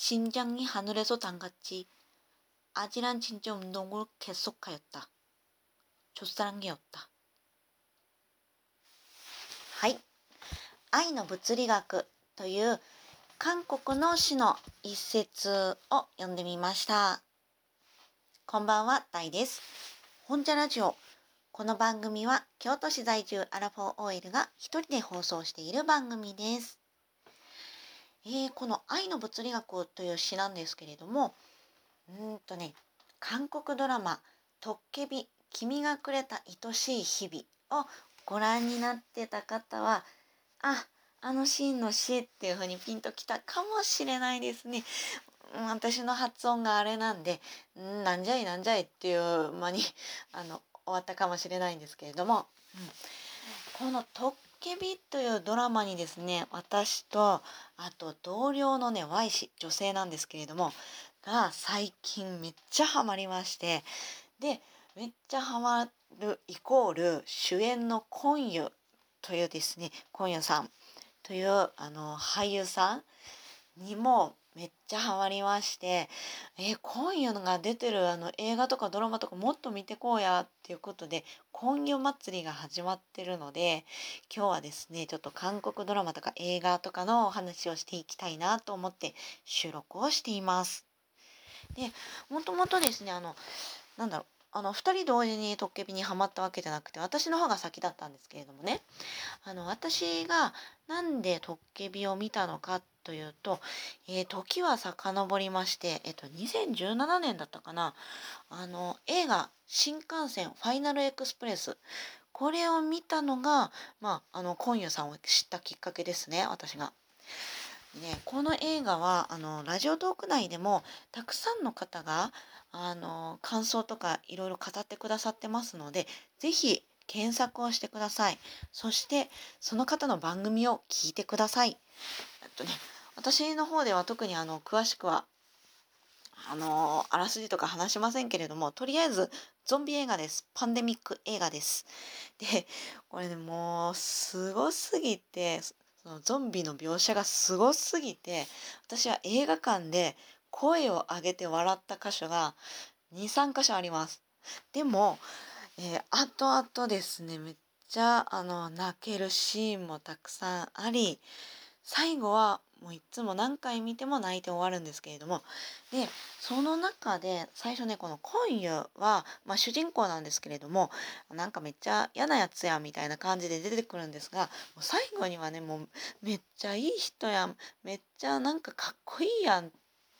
심장이 하늘에서 닿같이 아찔한 진짜 운동을 계속하였다. 조사랑이었다. はい。愛の物理学という韓国の詩の一節を読んでみました。こんばんは、タイです。本茶ラジオ。この番組は京都市在住アラフォー OL が一人で放送している番組です。 えー、この愛の物理学という詩なんですけれども、うんとね、韓国ドラマ、トッケビ、君がくれた愛しい日々をご覧になってた方は、あ、あのシーンの詩っていう風にピンときたかもしれないですね。私の発音があれなんで、んなんじゃいなんじゃいっていう間にあの終わったかもしれないんですけれども、うん、この「トッケビ」というドラマにですね私とあと同僚のね Y 氏女性なんですけれどもが最近めっちゃハマりましてでめっちゃハマるイコール主演のコンユというですねコンユさんというあの俳優さんにもめっちゃハマりましてえ今夜のが出てるあの映画とかドラマとかもっと見てこうやっていうことで今夜祭りが始まってるので今日はですねちょっと韓国ドラマとか映画とかのお話をしていきたいなと思って収録をしています。でもともとですねあのなんだろうあの2人同時にトッケビにはまったわけじゃなくて私の方が先だったんですけれどもねあの私がなんでトッケビを見たのかというと、えー時は遡りまして、えっと、2017年だったかな。あの映画「新幹線ファイナルエクスプレス」これを見たのが、まあ、あの今夜さんを知ったきっかけですね私が。ね、この映画はあのラジオトーク内でもたくさんの方があの感想とかいろいろ語ってくださってますのでぜひ検索をしてください。そしてその方の番組を聞いてください。とね私の方では特にあの詳しくはあのあらすじとか話しませんけれどもとりあえずゾンビ映画です。パンデミック映画です。でこれねもうすごすぎてそのゾンビの描写がすごすぎて私は映画館で声を上げて笑った箇所が23箇所あります。でも、えー後々ですねめっちゃあの泣けるシーンもたくさんあり最後はもういつも何回見ても泣いて終わるんですけれども。でその中で最初ねこの今夜は、まあ、主人公なんですけれどもなんかめっちゃ嫌なやつやみたいな感じで出てくるんですがもう最後にはねもうめっちゃいい人やんめっちゃなんかかっこいいやんっ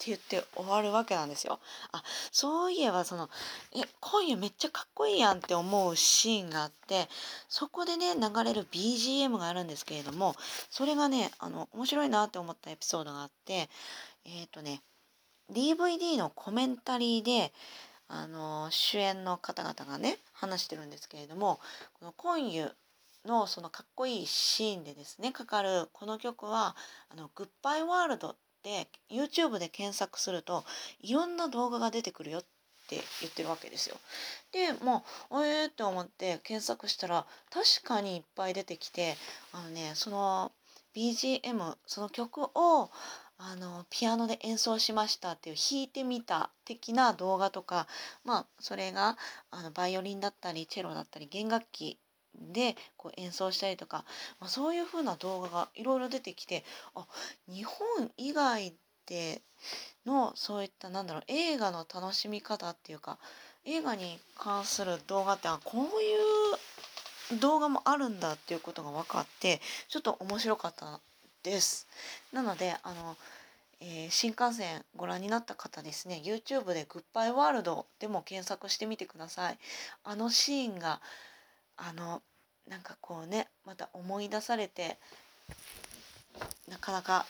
言って終わるわけなんですよ。あそういえばそのえ今夜めっちゃかっこいいやんって思うシーンがあってそこでね流れる BGM があるんですけれどもそれがねあの面白いなって思ったエピソードがあってえっ、とね DVD のコメンタリーであの主演の方々がね話してるんですけれどもこのコンユのそのかっこいいシーンでですねかかるこの曲は「あのグッバイワールド」で YouTube で検索するといろんな動画が出てくるよって言ってるわけですよ。でもうえーって思って検索したら確かにいっぱい出てきてあのねその BGM その曲をあのピアノで演奏しましたっていう弾いてみた的な動画とかまあそれがあのバイオリンだったりチェロだったり弦楽器でこう演奏したりとか、まあ、そういう風な動画がいろいろ出てきてあ日本以外でのそういったなんだろう映画の楽しみ方っていうか映画に関する動画ってあこういう動画もあるんだっていうことが分かってちょっと面白かったです。なのであの、えー新幹線ご覧になった方ですね YouTube で「グッバイワールド」でも検索してみてください。あのシーンがあのなんかこうねまた思い出されてなかなか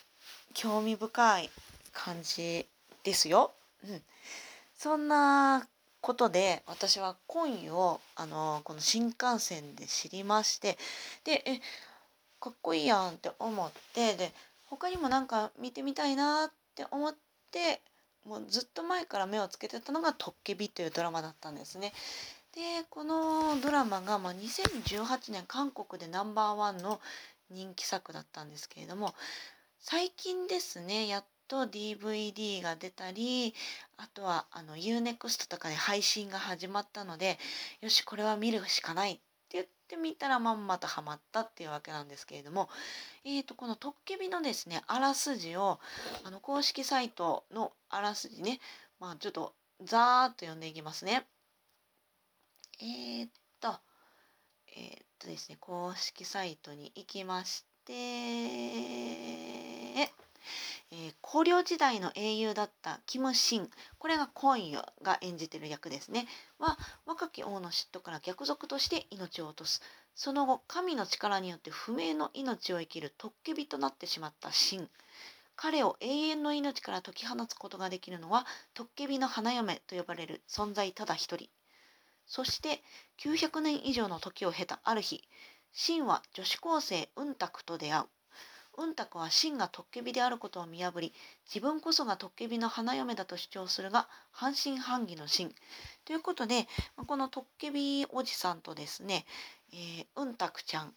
興味深い感じですよ。うん、そんなことで私はコンをあのこの新幹線で知りましてでえかっこいいやんって思ってで他にもなんか見てみたいなって思ってもうずっと前から目をつけてたのが「トッケビ」というドラマだったんですね。でこのドラマが、まあ、2018年韓国でナンバーワンの人気作だったんですけれども最近ですねやっと DVD が出たりあとはあの UNEXT とかで配信が始まったのでよしこれは見るしかないって言ってみたらまんまとハマったっていうわけなんですけれども、えー、とこの「トッケビ」のですねあらすじをあの公式サイトのあらすじね、まあ、ちょっとざーっと読んでいきますね。えー、っとえー、っとですね公式サイトに行きましてえー、高陵時代の英雄だったキム・シンこれがコンユが演じてる役ですね。は若き王の嫉妬から逆賊として命を落とす。その後神の力によって不明の命を生きるトッケビとなってしまったシン。彼を永遠の命から解き放つことができるのはトッケビの花嫁と呼ばれる存在ただ一人。そして900年以上の時を経たある日シンは女子高生ウンタクと出会う。うんたくは真がトッケビであることを見破り自分こそがトッケビの花嫁だと主張するが半信半疑の真。ということでこのトッケビおじさんとですね、えー、うんたくちゃん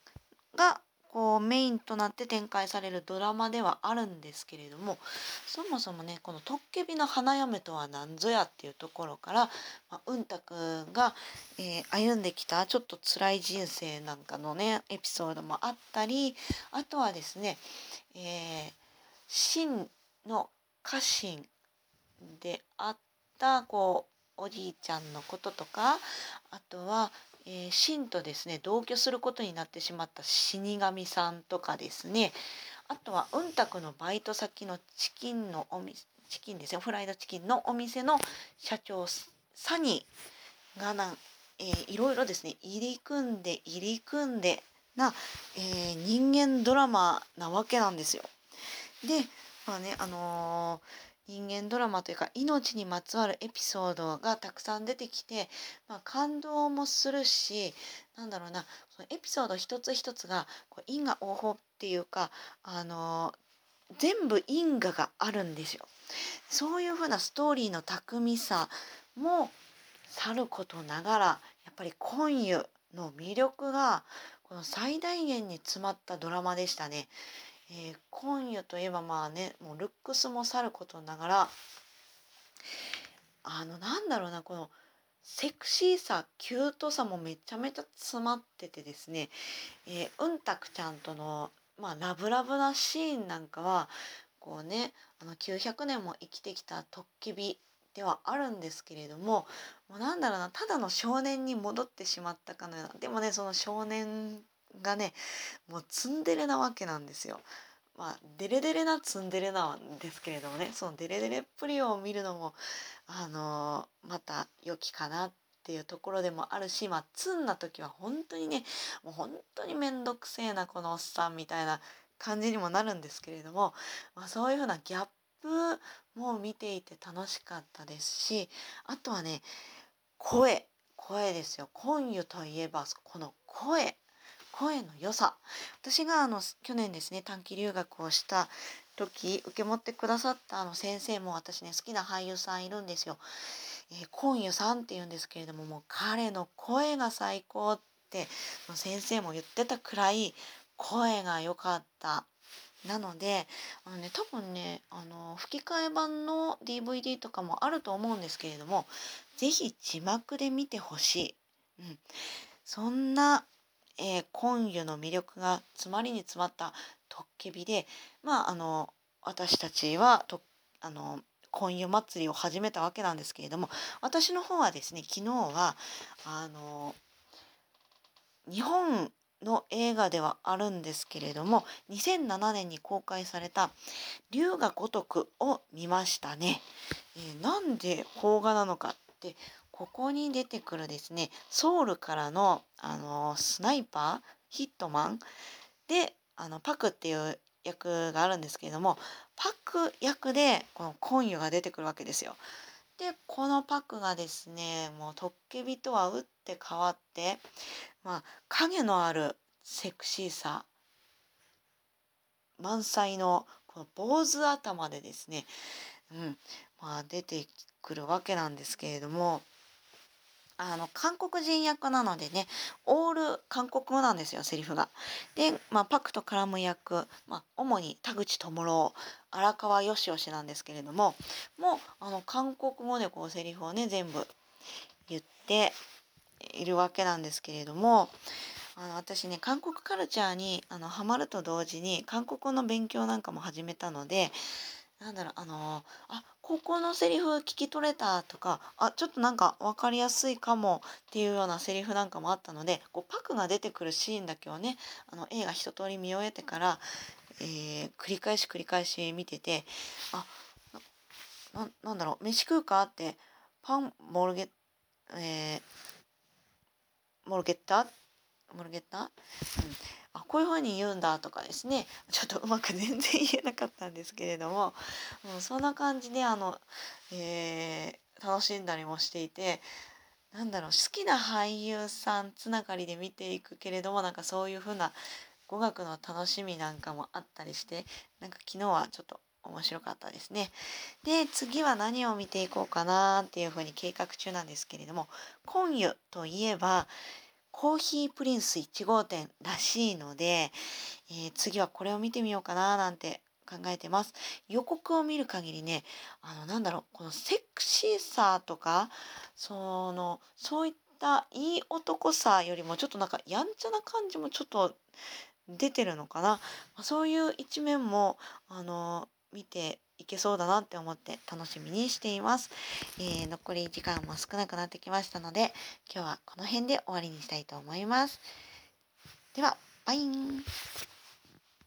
がこうメインとなって展開されるドラマではあるんですけれどもそもそもねこの「トッケビの花嫁とは何ぞや」っていうところから、まあ、うんたくんが、えー、歩んできたちょっと辛い人生なんかのねエピソードもあったりあとはですね、えー、真の家臣であったこうおじいちゃんのこととかあとはえー、神とですね同居することになってしまった死神さんとかですねあとはうんたくのバイト先のチキンのお店チキンですよフライドチキンのお店の社長サニーがなん、えー、いろいろですね入り組んで入り組んでな、えー、人間ドラマなわけなんですよ。でまあねあのー人間ドラマというか命にまつわるエピソードがたくさん出てきて、まあ、感動もするしなんだろうなそのエピソード一つ一つがこう因果応報っていうか、あのー、全部因果があるんですよ。そういうふうなストーリーの巧みさもさることながらやっぱり今湯の魅力がこの最大限に詰まったドラマでしたね。えー、今夜といえばまあねもうルックスもさることながらあのなんだろうなこのセクシーさキュートさもめちゃめちゃ詰まっててですね、えー、うんたくちゃんとの、まあ、ラブラブなシーンなんかはこうねあの900年も生きてきたトッケビではあるんですけれどももうなんだろうなただの少年に戻ってしまったかのようなでもねその少年がねもうツンデレなわけなんですよ。まあデレデレなツンデレなんですけれどもねそのデレデレっぷりを見るのもあのー、また良きかなっていうところでもあるしまあツンな時は本当にねもう本当に面倒くせえなこのおっさんみたいな感じにもなるんですけれども、まあ、そういうふうなギャップも見ていて楽しかったですしあとはね声声ですよ今湯といえばこの声声の良さ。私があの去年ですね短期留学をした時受け持ってくださったあの先生も私ね好きな俳優さんいるんですよ。えー、今湯さんって言うんですけれどももう彼の声が最高って先生も言ってたくらい声が良かった。なのであの、ね、多分ねあの吹き替え版の DVD とかもあると思うんですけれども是非字幕で見てほしい、うん、そんなえー、今湯の魅力が詰まりに詰まったトッケビでまああの私たちはとあの婚湯祭りを始めたわけなんですけれども私の方はですね昨日はあの日本の映画ではあるんですけれども2007年に公開された「龍が如く」を見ましたね。えー、なんで邦画なのかってここに出てくるですねソウルからの、あのスナイパーヒットマンであのパクっていう役があるんですけれどもパク役でこのコンユが出てくるわけですよ。でこのパクがですねもうトッケビとは打って変わって、まあ、影のあるセクシーさ満載のこの坊主頭でですね、うんまあ、出てくるわけなんですけれどもあの韓国人役なのでねオール韓国語なんですよセリフが。で、まあ、パクと絡む役、まあ、主に田口智朗荒川よしよしなんですけれどももうあの韓国語でこうセリフをね全部言っているわけなんですけれどもあの私ね韓国カルチャーにあのハマると同時に韓国語の勉強なんかも始めたのでなんだろうあのあここのセリフ聞き取れたとかあちょっとなんか分かりやすいかもっていうようなセリフなんかもあったのでこうパクが出てくるシーンだけをねあの映画一通り見終えてから、えー、繰り返し繰り返し見ててあななんだろう飯食うか？ってパンモルゲえー、モルゲッタ？モルゲッタ、うん、あこういうふうに言うんだとかですね。ちょっとうまく全然言えなかったんですけれども、う、そんな感じであの、えー、楽しんだりもしていて。なんだろう好きな俳優さんつながりで見ていくけれどもなんかそういうふうな語学の楽しみなんかもあったりしてなんか昨日はちょっと面白かったですね。で次は何を見ていこうかなっていうふうに計画中なんですけれども今湯といえばコーヒープリンス1号店らしいので、えー、次はこれを見てみようかななんて考えてます。予告を見る限りね、あの、なんだろう、このセクシーさとか、その、そういったいい男さよりもちょっとなんかやんちゃな感じもちょっと出てるのかな。そういう一面も、あの、見ていけそうだなって思って楽しみにしています。えー、残り時間も少なくなってきましたので、今日はこの辺で終わりにしたいと思います。では、バイン